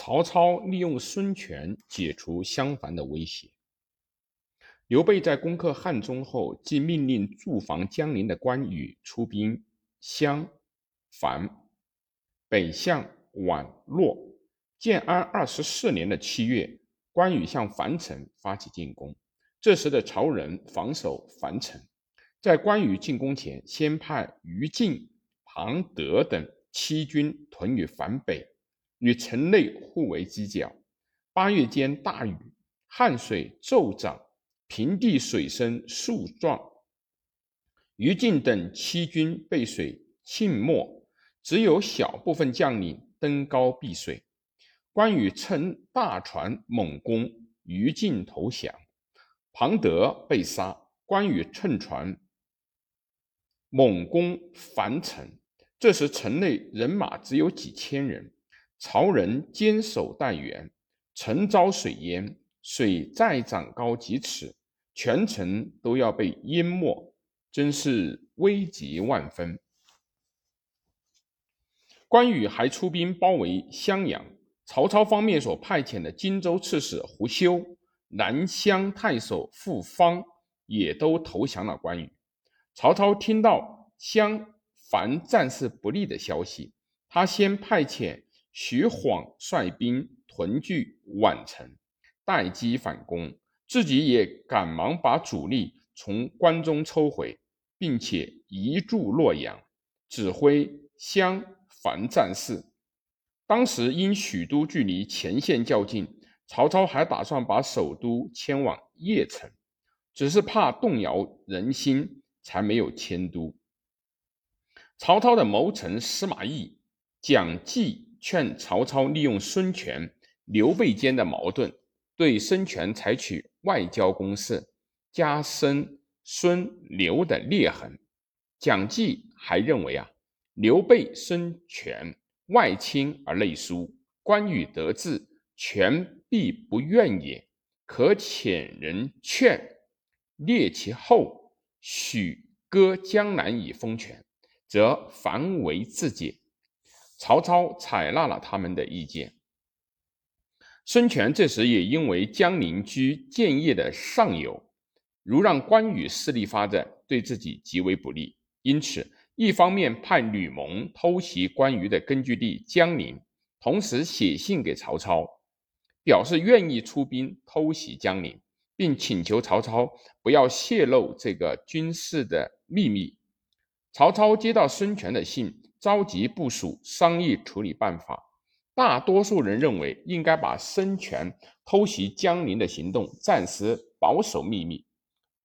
曹操利用孙权解除襄樊的威胁。刘备在攻克汉中后，即命令驻防江陵的关羽出兵襄樊，北向宛洛。建安二十四年的七月，关羽向樊城发起进攻。这时的曹仁防守樊城，在关羽进攻前，先派于禁、庞德等七军屯于樊北，与城内互为犄角。八月间大雨，汉水骤涨。平地水深数丈，于禁等七军被水浸没，只有小部分将领登高避水。关羽乘大船猛攻，于禁投降，庞德被杀。关羽乘船猛攻樊城，这时城内人马只有几千人，曹仁坚守待援，城遭水淹，水再涨高几尺。全城都要被淹没，真是危急万分。关羽还出兵包围襄阳，曹操方面所派遣的荆州刺史胡修、南乡太守傅方也都投降了关羽。曹操听到襄樊战事不利的消息，他先派遣徐晃率兵屯聚宛城，待机反攻。自己也赶忙把主力从关中抽回，并且移驻洛阳，指挥襄樊战事。当时因许都距离前线较近，曹操还打算把首都迁往邺城，只是怕动摇人心，才没有迁都。曹操的谋臣司马懿、蒋济劝曹操利用孙权、刘备间的矛盾，对孙权采取。外交攻势加深孙刘的裂痕。蒋济还认为啊，刘备孙权外亲而内疏，关羽得志，权必不愿也。可遣人劝列其后，许割江南以封权，则防为自解。曹操采纳了他们的意见。孙权这时也因为江陵居建业的上游，如让关羽势力发展，对自己极为不利。因此，一方面派吕蒙偷袭关羽的根据地江陵，同时写信给曹操，表示愿意出兵偷袭江陵，并请求曹操不要泄露这个军事的秘密。曹操接到孙权的信，召集部署商议处理办法。大多数人认为应该把孙权偷袭江陵的行动暂时保守秘密，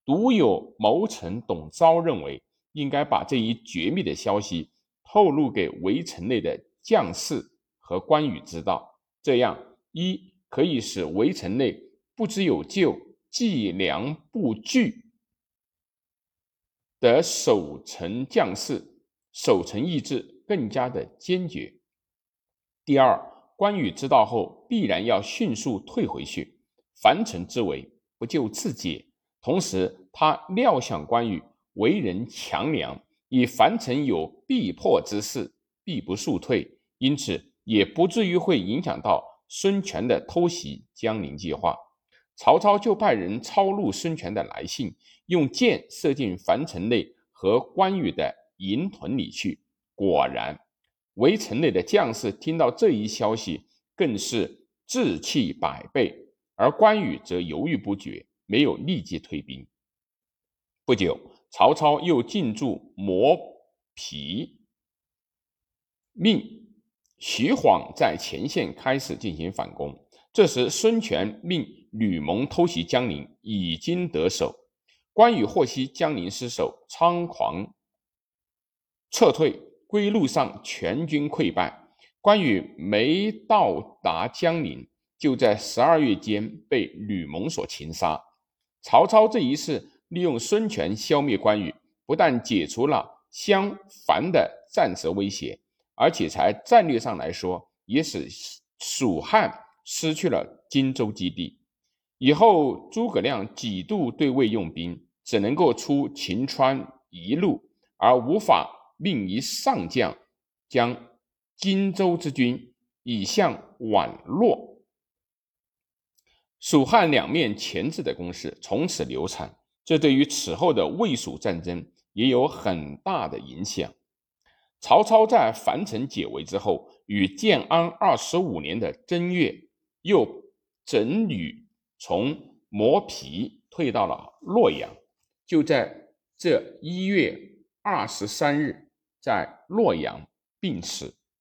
独有谋臣董昭认为应该把这一绝密的消息透露给围城内的将士和关羽知道，这样一可以使围城内不知有救、计粮不惧的守城将士守城意志更加的坚决。第二，关羽知道后，必然要迅速退回去。樊城之围，不救自解。同时，他料想关羽为人强梁，以樊城有必破之势，必不速退，因此也不至于会影响到孙权的偷袭江陵计划。曹操就派人抄录孙权的来信，用箭射进樊城内和关羽的营屯里去。果然。围城内的将士听到这一消息，更是志气百倍，而关羽则犹豫不决，没有立即退兵。不久，曹操又进驻磨皮，命徐晃在前线开始进行反攻。这时，孙权命吕蒙偷袭江陵，已经得手。关羽获悉江陵失守，仓皇撤退。归路上全军溃败，关羽没到达江陵，就在十二月间被吕蒙所擒杀。曹操这一次利用孙权消灭关羽，不但解除了襄樊的战时威胁，而且在战略上来说，也使蜀汉失去了荆州基地。以后诸葛亮几度对魏用兵，只能够出秦川一路，而无法。命一上将将荆州之军以向宛洛。蜀汉两面钳制的攻势从此流产，这对于此后的魏蜀战争也有很大的影响。曹操在樊城解围之后，于建安二十五年的正月，又整旅从磨皮退到了洛阳。就在这一月二十三日，在洛阳病死。